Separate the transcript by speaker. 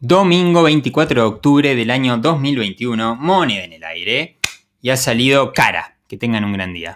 Speaker 1: Domingo 24 de octubre del año 2021, moneda en el aire. Y ha salido cara. Que tengan un gran día.